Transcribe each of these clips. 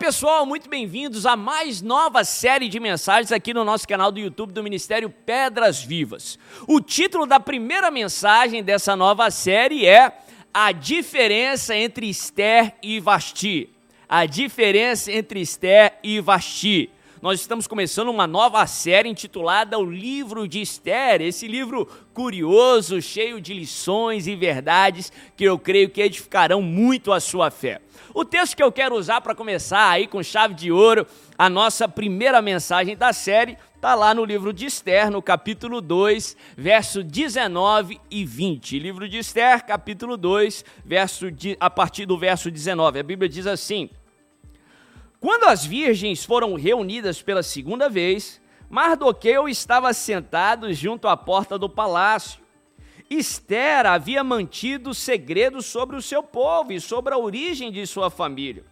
pessoal, muito bem-vindos a mais nova série de mensagens aqui no nosso canal do YouTube do Ministério Pedras Vivas. O título da primeira mensagem dessa nova série é A diferença entre Esther e Vasti. A diferença entre Esther e Vasti nós estamos começando uma nova série intitulada O Livro de Esther. Esse livro curioso, cheio de lições e verdades que eu creio que edificarão muito a sua fé. O texto que eu quero usar para começar aí com chave de ouro, a nossa primeira mensagem da série, está lá no livro de Esther, no capítulo 2, verso 19 e 20. Livro de Esther, capítulo 2, verso de, a partir do verso 19. A Bíblia diz assim: quando as virgens foram reunidas pela segunda vez, Mardoqueu estava sentado junto à porta do palácio. Esther havia mantido segredo sobre o seu povo e sobre a origem de sua família,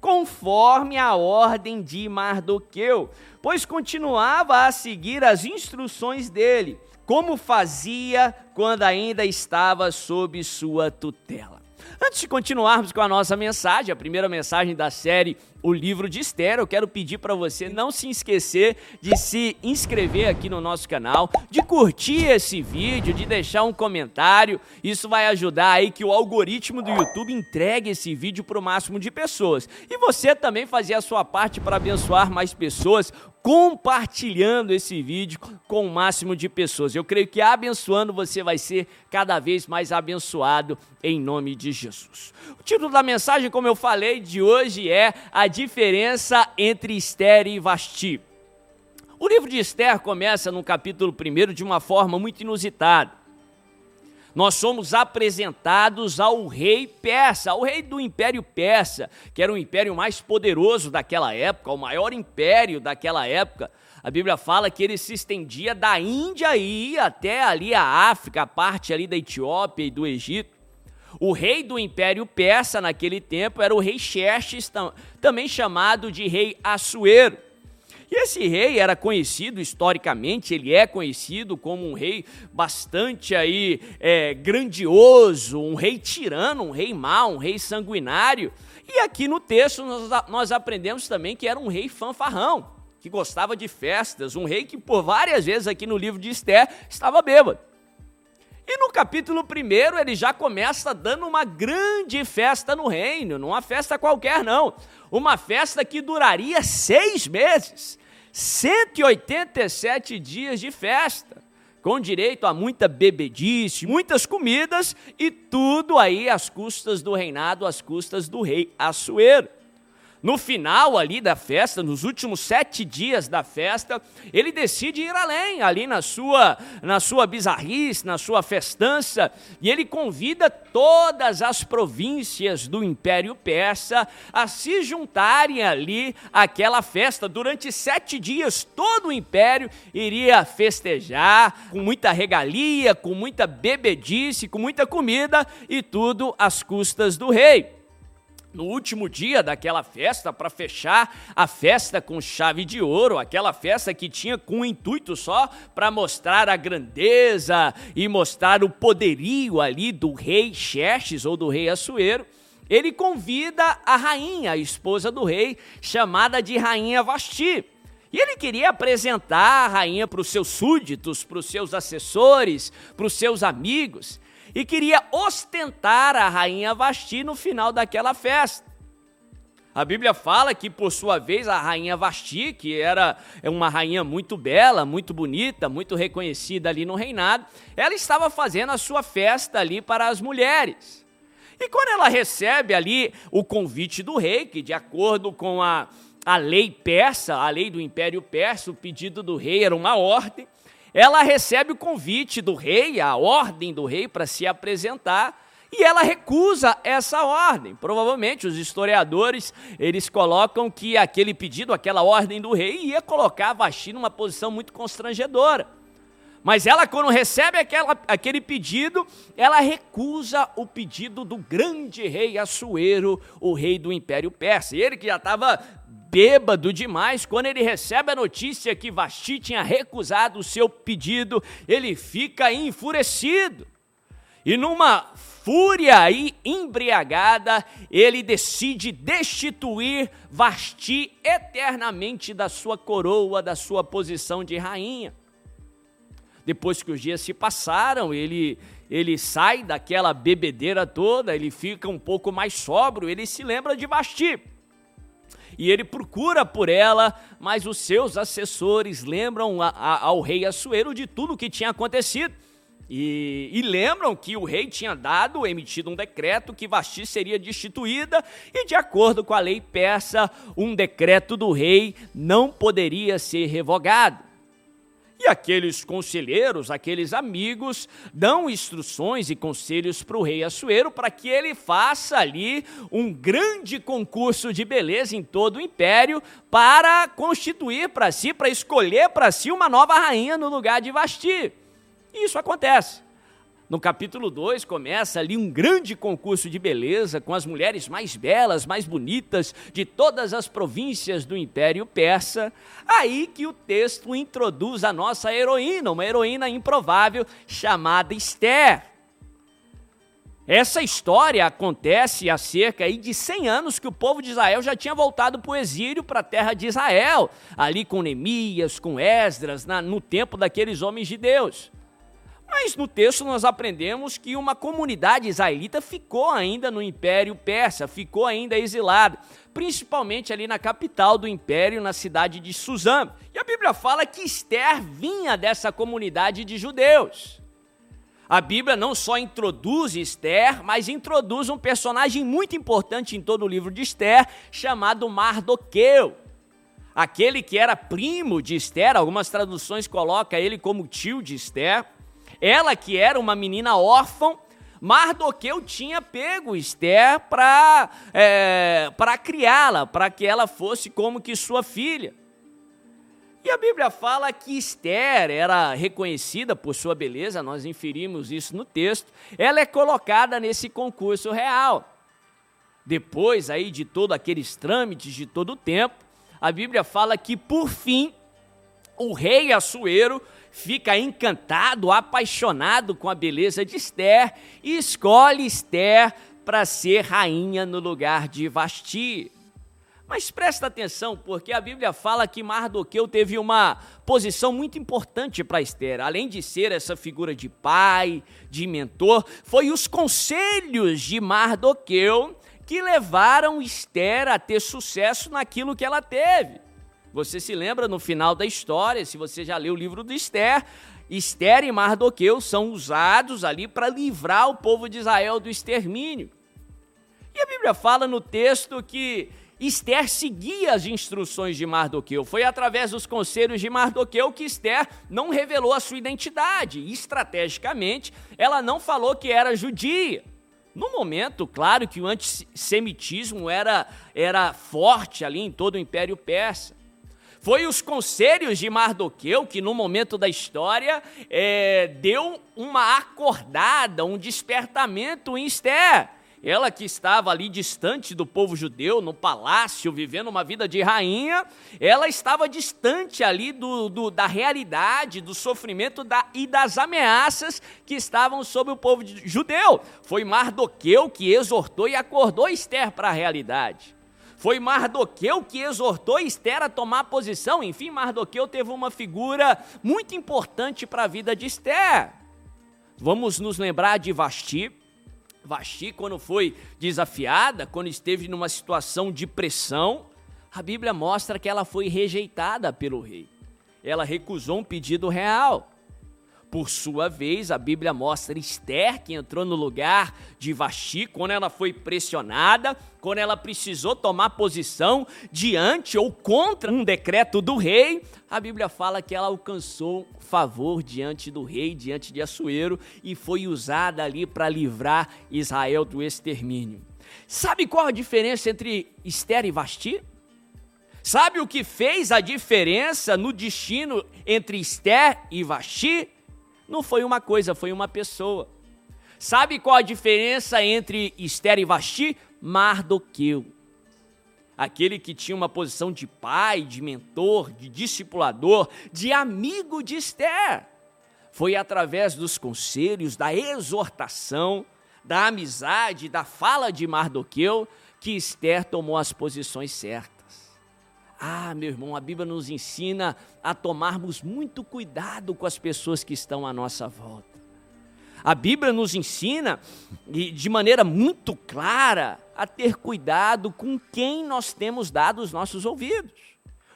conforme a ordem de Mardoqueu, pois continuava a seguir as instruções dele, como fazia quando ainda estava sob sua tutela. Antes de continuarmos com a nossa mensagem, a primeira mensagem da série O Livro de Esther, eu quero pedir para você não se esquecer de se inscrever aqui no nosso canal, de curtir esse vídeo, de deixar um comentário. Isso vai ajudar aí que o algoritmo do YouTube entregue esse vídeo para o máximo de pessoas. E você também fazer a sua parte para abençoar mais pessoas compartilhando esse vídeo com o máximo de pessoas. Eu creio que abençoando você vai ser cada vez mais abençoado em nome de Jesus. O título da mensagem, como eu falei, de hoje é A diferença entre Esther e Vasti. O livro de Esther começa no capítulo 1 de uma forma muito inusitada nós somos apresentados ao rei persa, ao rei do Império Persa, que era o império mais poderoso daquela época, o maior império daquela época. A Bíblia fala que ele se estendia da Índia e ia até ali a África, a parte ali da Etiópia e do Egito. O rei do Império Persa naquele tempo era o rei Xerxes, também chamado de rei Assuero. E esse rei era conhecido historicamente, ele é conhecido como um rei bastante aí é, grandioso, um rei tirano, um rei mau, um rei sanguinário. E aqui no texto nós, nós aprendemos também que era um rei fanfarrão, que gostava de festas, um rei que por várias vezes aqui no livro de Esther estava bêbado. E no capítulo 1 ele já começa dando uma grande festa no reino, não uma festa qualquer não, uma festa que duraria seis meses, 187 dias de festa, com direito a muita bebedice, muitas comidas e tudo aí às custas do reinado, às custas do rei Assuero. No final ali da festa, nos últimos sete dias da festa, ele decide ir além, ali na sua, na sua bizarrice, na sua festança, e ele convida todas as províncias do Império Persa a se juntarem ali àquela festa. Durante sete dias, todo o império iria festejar com muita regalia, com muita bebedice, com muita comida e tudo às custas do rei no último dia daquela festa, para fechar a festa com chave de ouro, aquela festa que tinha com intuito só para mostrar a grandeza e mostrar o poderio ali do rei Xerxes ou do rei Assuero, ele convida a rainha, a esposa do rei, chamada de Rainha Vasti. E ele queria apresentar a rainha para os seus súditos, para os seus assessores, para os seus amigos e queria ostentar a rainha Vasti no final daquela festa. A Bíblia fala que, por sua vez, a rainha Vasti, que era uma rainha muito bela, muito bonita, muito reconhecida ali no reinado, ela estava fazendo a sua festa ali para as mulheres. E quando ela recebe ali o convite do rei, que de acordo com a, a lei persa, a lei do Império Persa, o pedido do rei era uma ordem, ela recebe o convite do rei, a ordem do rei para se apresentar, e ela recusa essa ordem. Provavelmente os historiadores, eles colocam que aquele pedido, aquela ordem do rei ia colocar Vasti numa posição muito constrangedora. Mas ela, quando recebe aquela, aquele pedido, ela recusa o pedido do grande rei Assuero, o rei do Império Persa. Ele que já estava bêbado demais, quando ele recebe a notícia que Vasti tinha recusado o seu pedido, ele fica enfurecido. E numa fúria e embriagada, ele decide destituir Vasti eternamente da sua coroa, da sua posição de rainha. Depois que os dias se passaram, ele ele sai daquela bebedeira toda, ele fica um pouco mais sóbrio, ele se lembra de Vasti. E ele procura por ela, mas os seus assessores lembram a, a, ao rei Assuero de tudo o que tinha acontecido. E, e, lembram que o rei tinha dado, emitido um decreto que Vasti seria destituída, e de acordo com a lei persa, um decreto do rei não poderia ser revogado. E aqueles conselheiros, aqueles amigos, dão instruções e conselhos para o rei Assuero para que ele faça ali um grande concurso de beleza em todo o império para constituir para si, para escolher para si uma nova rainha no lugar de Vasti. E isso acontece. No capítulo 2 começa ali um grande concurso de beleza com as mulheres mais belas, mais bonitas de todas as províncias do Império Persa. Aí que o texto introduz a nossa heroína, uma heroína improvável chamada Esther. Essa história acontece há cerca de 100 anos que o povo de Israel já tinha voltado para o exílio para a terra de Israel, ali com Neemias, com Esdras, na, no tempo daqueles homens de Deus. Mas no texto nós aprendemos que uma comunidade israelita ficou ainda no Império Persa, ficou ainda exilada, principalmente ali na capital do império, na cidade de Suzã. E a Bíblia fala que Esther vinha dessa comunidade de judeus. A Bíblia não só introduz Esther, mas introduz um personagem muito importante em todo o livro de Esther, chamado Mardoqueu. Aquele que era primo de Esther, algumas traduções colocam ele como tio de Esther. Ela que era uma menina órfã, Mardoqueu tinha pego Esther para é, criá-la, para que ela fosse como que sua filha. E a Bíblia fala que Esther era reconhecida por sua beleza, nós inferimos isso no texto. Ela é colocada nesse concurso real. Depois aí de todos aqueles trâmites de todo o tempo, a Bíblia fala que por fim o rei Assuero fica encantado, apaixonado com a beleza de Esther e escolhe Esther para ser rainha no lugar de Vasti. Mas presta atenção, porque a Bíblia fala que Mardoqueu teve uma posição muito importante para Esther. Além de ser essa figura de pai, de mentor, foi os conselhos de Mardoqueu que levaram Esther a ter sucesso naquilo que ela teve. Você se lembra no final da história, se você já leu o livro do Esther, Esther e Mardoqueu são usados ali para livrar o povo de Israel do extermínio. E a Bíblia fala no texto que Esther seguia as instruções de Mardoqueu. Foi através dos conselhos de Mardoqueu que Esther não revelou a sua identidade. Estrategicamente, ela não falou que era judia. No momento, claro que o antissemitismo era, era forte ali em todo o Império Persa. Foi os conselhos de Mardoqueu que, no momento da história, é, deu uma acordada, um despertamento em Esther. Ela que estava ali distante do povo judeu, no palácio, vivendo uma vida de rainha, ela estava distante ali do, do da realidade, do sofrimento da, e das ameaças que estavam sobre o povo judeu. Foi Mardoqueu que exortou e acordou Esther para a realidade. Foi Mardoqueu que exortou Esther a tomar posição. Enfim, Mardoqueu teve uma figura muito importante para a vida de Esther. Vamos nos lembrar de Vasti. Vasti, quando foi desafiada, quando esteve numa situação de pressão, a Bíblia mostra que ela foi rejeitada pelo rei. Ela recusou um pedido real. Por sua vez, a Bíblia mostra Esther, que entrou no lugar de Vasti quando ela foi pressionada, quando ela precisou tomar posição diante ou contra um decreto do rei. A Bíblia fala que ela alcançou favor diante do rei, diante de Assuero, e foi usada ali para livrar Israel do extermínio. Sabe qual a diferença entre Esther e Vasti? Sabe o que fez a diferença no destino entre Esther e Vasti? Não foi uma coisa, foi uma pessoa. Sabe qual a diferença entre Esther e Vasti? Mardoqueu. Aquele que tinha uma posição de pai, de mentor, de discipulador, de amigo de Esther. Foi através dos conselhos, da exortação, da amizade, da fala de Mardoqueu, que Esther tomou as posições certas. Ah, meu irmão, a Bíblia nos ensina a tomarmos muito cuidado com as pessoas que estão à nossa volta. A Bíblia nos ensina, de maneira muito clara, a ter cuidado com quem nós temos dado os nossos ouvidos.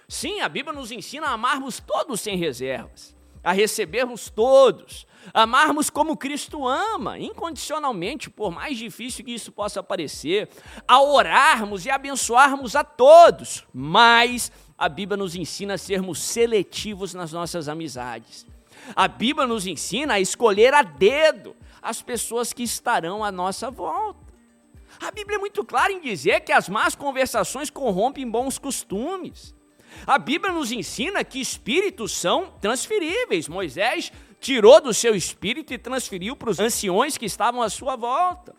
Sim, a Bíblia nos ensina a amarmos todos sem reservas, a recebermos todos, amarmos como Cristo ama, incondicionalmente, por mais difícil que isso possa parecer, a orarmos e abençoarmos a todos, mas a Bíblia nos ensina a sermos seletivos nas nossas amizades. A Bíblia nos ensina a escolher a dedo as pessoas que estarão à nossa volta. A Bíblia é muito clara em dizer que as más conversações corrompem bons costumes. A Bíblia nos ensina que espíritos são transferíveis. Moisés tirou do seu espírito e transferiu para os anciões que estavam à sua volta.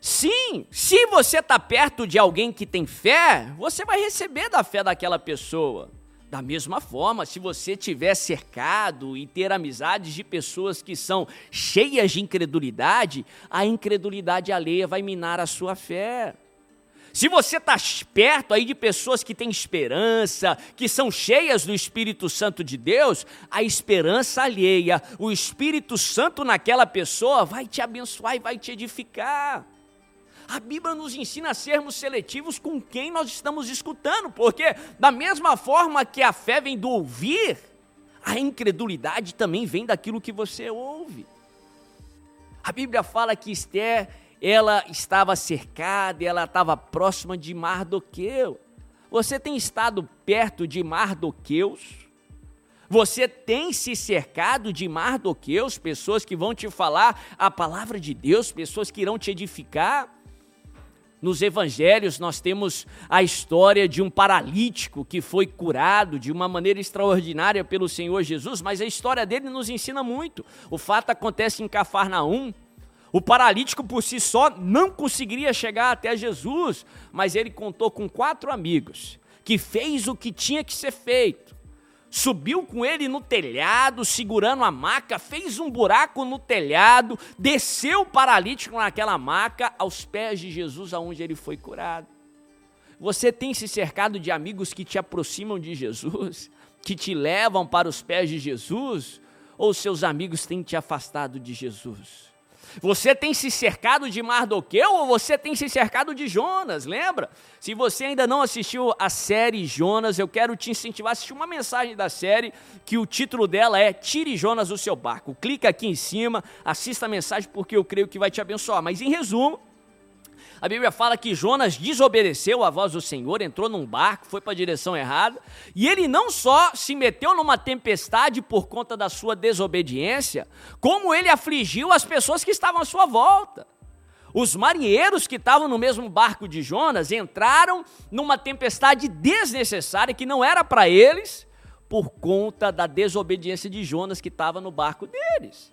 Sim, se você está perto de alguém que tem fé, você vai receber da fé daquela pessoa. Da mesma forma, se você tiver cercado e ter amizades de pessoas que são cheias de incredulidade, a incredulidade alheia vai minar a sua fé. Se você está perto aí de pessoas que têm esperança, que são cheias do Espírito Santo de Deus, a esperança alheia, o Espírito Santo naquela pessoa vai te abençoar e vai te edificar. A Bíblia nos ensina a sermos seletivos com quem nós estamos escutando, porque da mesma forma que a fé vem do ouvir, a incredulidade também vem daquilo que você ouve. A Bíblia fala que Esther ela estava cercada, ela estava próxima de Mardoqueu. Você tem estado perto de Mardoqueus? Você tem se cercado de Mardoqueus, pessoas que vão te falar a palavra de Deus, pessoas que irão te edificar? Nos evangelhos, nós temos a história de um paralítico que foi curado de uma maneira extraordinária pelo Senhor Jesus, mas a história dele nos ensina muito. O fato acontece em Cafarnaum. O paralítico por si só não conseguiria chegar até Jesus, mas ele contou com quatro amigos que fez o que tinha que ser feito. Subiu com ele no telhado, segurando a maca, fez um buraco no telhado, desceu o paralítico naquela maca aos pés de Jesus, aonde ele foi curado. Você tem se cercado de amigos que te aproximam de Jesus, que te levam para os pés de Jesus, ou seus amigos têm te afastado de Jesus? Você tem se cercado de Mardoqueu ou você tem se cercado de Jonas? Lembra? Se você ainda não assistiu a série Jonas, eu quero te incentivar a assistir uma mensagem da série que o título dela é Tire Jonas do seu barco. Clica aqui em cima, assista a mensagem porque eu creio que vai te abençoar. Mas em resumo, a Bíblia fala que Jonas desobedeceu a voz do Senhor, entrou num barco, foi para a direção errada, e ele não só se meteu numa tempestade por conta da sua desobediência, como ele afligiu as pessoas que estavam à sua volta. Os marinheiros que estavam no mesmo barco de Jonas entraram numa tempestade desnecessária que não era para eles, por conta da desobediência de Jonas que estava no barco deles.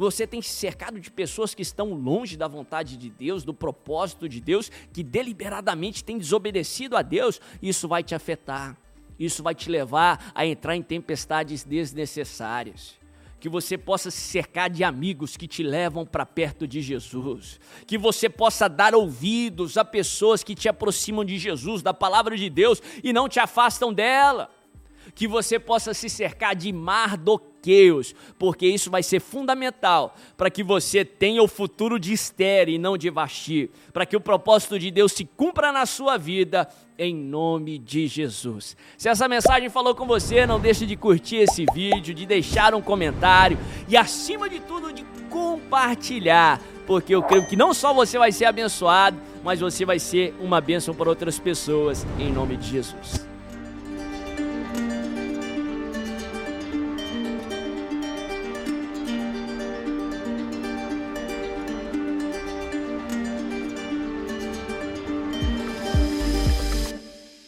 Você tem se cercado de pessoas que estão longe da vontade de Deus, do propósito de Deus, que deliberadamente têm desobedecido a Deus. Isso vai te afetar. Isso vai te levar a entrar em tempestades desnecessárias que você possa se cercar de amigos que te levam para perto de Jesus, que você possa dar ouvidos a pessoas que te aproximam de Jesus, da palavra de Deus e não te afastam dela que você possa se cercar de mardoqueus, porque isso vai ser fundamental para que você tenha o futuro de Esther e não de Vasti, para que o propósito de Deus se cumpra na sua vida, em nome de Jesus. Se essa mensagem falou com você, não deixe de curtir esse vídeo, de deixar um comentário e, acima de tudo, de compartilhar, porque eu creio que não só você vai ser abençoado, mas você vai ser uma bênção para outras pessoas, em nome de Jesus.